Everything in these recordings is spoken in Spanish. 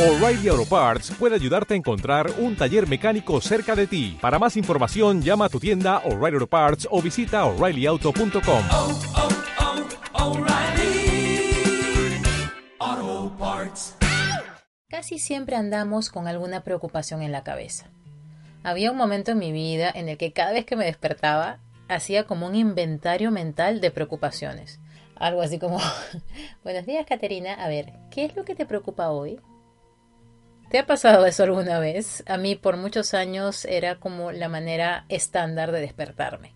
O'Reilly Auto Parts puede ayudarte a encontrar un taller mecánico cerca de ti. Para más información, llama a tu tienda O'Reilly Auto Parts o visita oreillyauto.com. oh, oh, O'Reilly Auto Parts. Casi siempre andamos con alguna preocupación en la cabeza. Había un momento en mi vida en el que cada vez que me despertaba hacía como un inventario mental de preocupaciones. Algo así como, buenos días Caterina, a ver, ¿qué es lo que te preocupa hoy? ¿Te ha pasado eso alguna vez? A mí por muchos años era como la manera estándar de despertarme.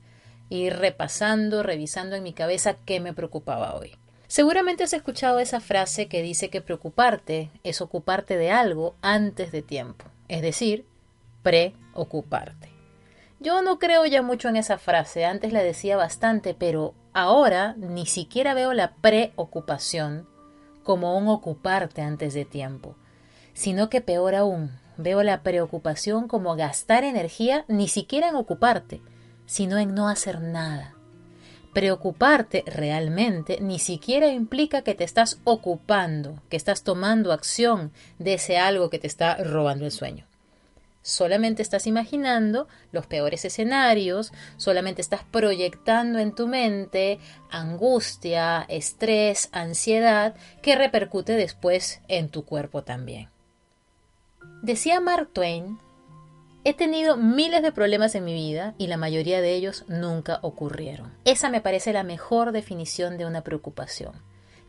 Ir repasando, revisando en mi cabeza qué me preocupaba hoy. Seguramente has escuchado esa frase que dice que preocuparte es ocuparte de algo antes de tiempo, es decir, preocuparte. Yo no creo ya mucho en esa frase, antes la decía bastante, pero ahora ni siquiera veo la preocupación como un ocuparte antes de tiempo sino que peor aún, veo la preocupación como gastar energía ni siquiera en ocuparte, sino en no hacer nada. Preocuparte realmente ni siquiera implica que te estás ocupando, que estás tomando acción de ese algo que te está robando el sueño. Solamente estás imaginando los peores escenarios, solamente estás proyectando en tu mente angustia, estrés, ansiedad, que repercute después en tu cuerpo también. Decía Mark Twain, he tenido miles de problemas en mi vida y la mayoría de ellos nunca ocurrieron. Esa me parece la mejor definición de una preocupación.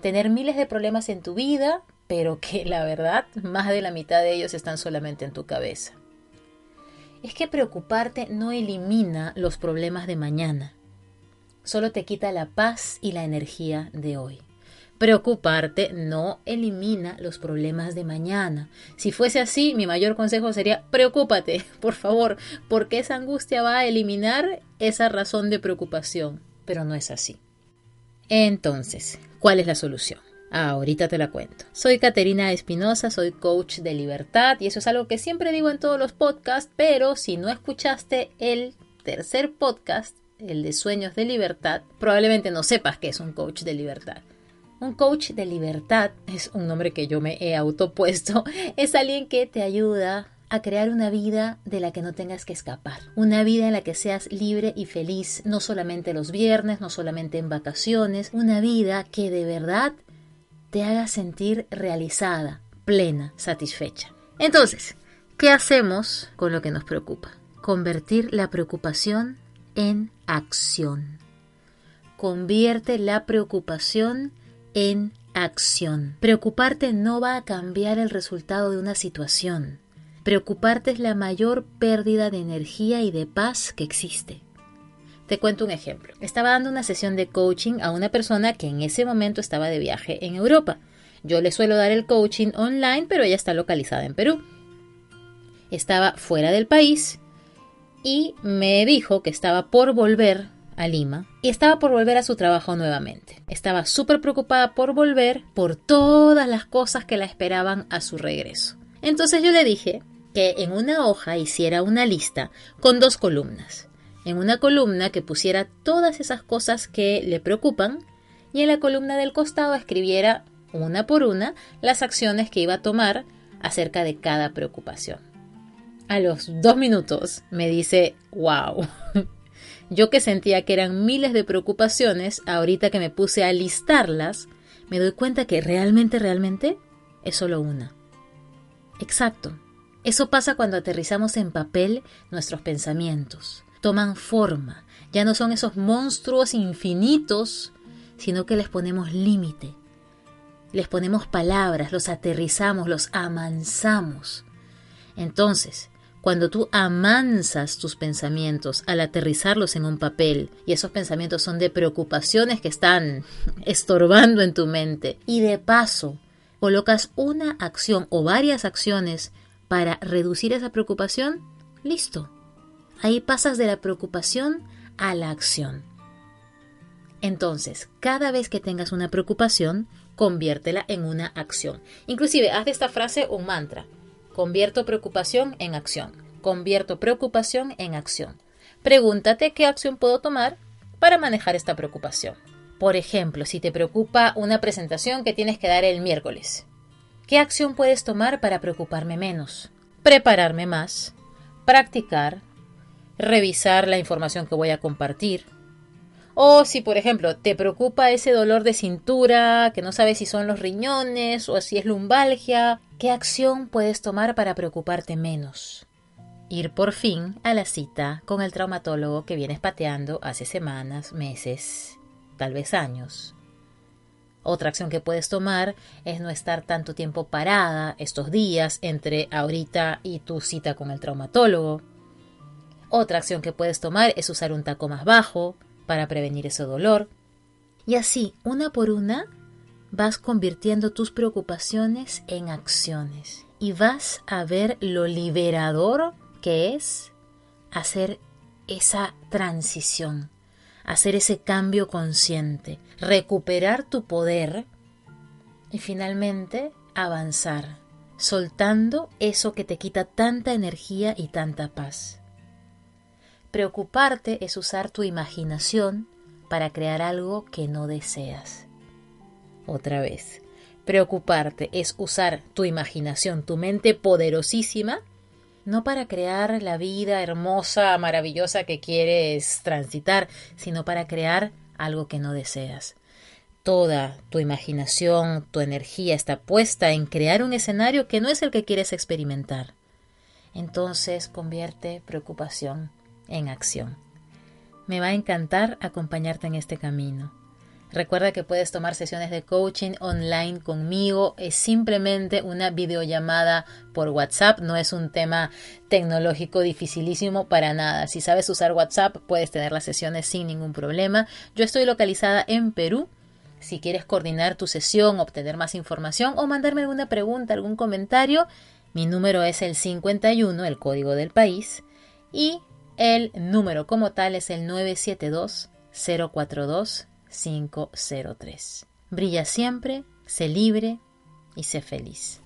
Tener miles de problemas en tu vida, pero que la verdad más de la mitad de ellos están solamente en tu cabeza. Es que preocuparte no elimina los problemas de mañana, solo te quita la paz y la energía de hoy. Preocuparte no elimina los problemas de mañana. Si fuese así, mi mayor consejo sería preocúpate, por favor, porque esa angustia va a eliminar esa razón de preocupación. Pero no es así. Entonces, ¿cuál es la solución? ahorita te la cuento. Soy Caterina Espinosa, soy coach de libertad y eso es algo que siempre digo en todos los podcasts, pero si no escuchaste el tercer podcast, el de sueños de libertad, probablemente no sepas que es un coach de libertad. Un coach de libertad es un nombre que yo me he autopuesto. Es alguien que te ayuda a crear una vida de la que no tengas que escapar. Una vida en la que seas libre y feliz, no solamente los viernes, no solamente en vacaciones. Una vida que de verdad te haga sentir realizada, plena, satisfecha. Entonces, ¿qué hacemos con lo que nos preocupa? Convertir la preocupación en acción. Convierte la preocupación en acción. Preocuparte no va a cambiar el resultado de una situación. Preocuparte es la mayor pérdida de energía y de paz que existe. Te cuento un ejemplo. Estaba dando una sesión de coaching a una persona que en ese momento estaba de viaje en Europa. Yo le suelo dar el coaching online, pero ella está localizada en Perú. Estaba fuera del país y me dijo que estaba por volver a Lima y estaba por volver a su trabajo nuevamente. Estaba súper preocupada por volver por todas las cosas que la esperaban a su regreso. Entonces yo le dije que en una hoja hiciera una lista con dos columnas. En una columna que pusiera todas esas cosas que le preocupan y en la columna del costado escribiera una por una las acciones que iba a tomar acerca de cada preocupación. A los dos minutos me dice, wow, yo que sentía que eran miles de preocupaciones, ahorita que me puse a listarlas, me doy cuenta que realmente, realmente es solo una. Exacto. Eso pasa cuando aterrizamos en papel nuestros pensamientos. Toman forma. Ya no son esos monstruos infinitos, sino que les ponemos límite. Les ponemos palabras, los aterrizamos, los amansamos. Entonces, cuando tú amansas tus pensamientos al aterrizarlos en un papel y esos pensamientos son de preocupaciones que están estorbando en tu mente y de paso colocas una acción o varias acciones para reducir esa preocupación, listo. Ahí pasas de la preocupación a la acción. Entonces, cada vez que tengas una preocupación, conviértela en una acción. Inclusive, haz de esta frase un mantra. Convierto preocupación en acción. Convierto preocupación en acción. Pregúntate qué acción puedo tomar para manejar esta preocupación. Por ejemplo, si te preocupa una presentación que tienes que dar el miércoles, ¿Qué acción puedes tomar para preocuparme menos? Prepararme más, practicar, revisar la información que voy a compartir. O si, por ejemplo, te preocupa ese dolor de cintura, que no sabes si son los riñones o si es lumbalgia, ¿qué acción puedes tomar para preocuparte menos? Ir por fin a la cita con el traumatólogo que vienes pateando hace semanas, meses, tal vez años. Otra acción que puedes tomar es no estar tanto tiempo parada estos días entre ahorita y tu cita con el traumatólogo. Otra acción que puedes tomar es usar un taco más bajo para prevenir ese dolor. Y así, una por una, vas convirtiendo tus preocupaciones en acciones y vas a ver lo liberador que es hacer esa transición hacer ese cambio consciente, recuperar tu poder y finalmente avanzar, soltando eso que te quita tanta energía y tanta paz. Preocuparte es usar tu imaginación para crear algo que no deseas. Otra vez, preocuparte es usar tu imaginación, tu mente poderosísima, no para crear la vida hermosa, maravillosa que quieres transitar, sino para crear algo que no deseas. Toda tu imaginación, tu energía está puesta en crear un escenario que no es el que quieres experimentar. Entonces convierte preocupación en acción. Me va a encantar acompañarte en este camino. Recuerda que puedes tomar sesiones de coaching online conmigo. Es simplemente una videollamada por WhatsApp. No es un tema tecnológico dificilísimo para nada. Si sabes usar WhatsApp, puedes tener las sesiones sin ningún problema. Yo estoy localizada en Perú. Si quieres coordinar tu sesión, obtener más información o mandarme alguna pregunta, algún comentario, mi número es el 51, el código del país, y el número como tal es el 972 042 503. Brilla siempre, sé libre y sé feliz.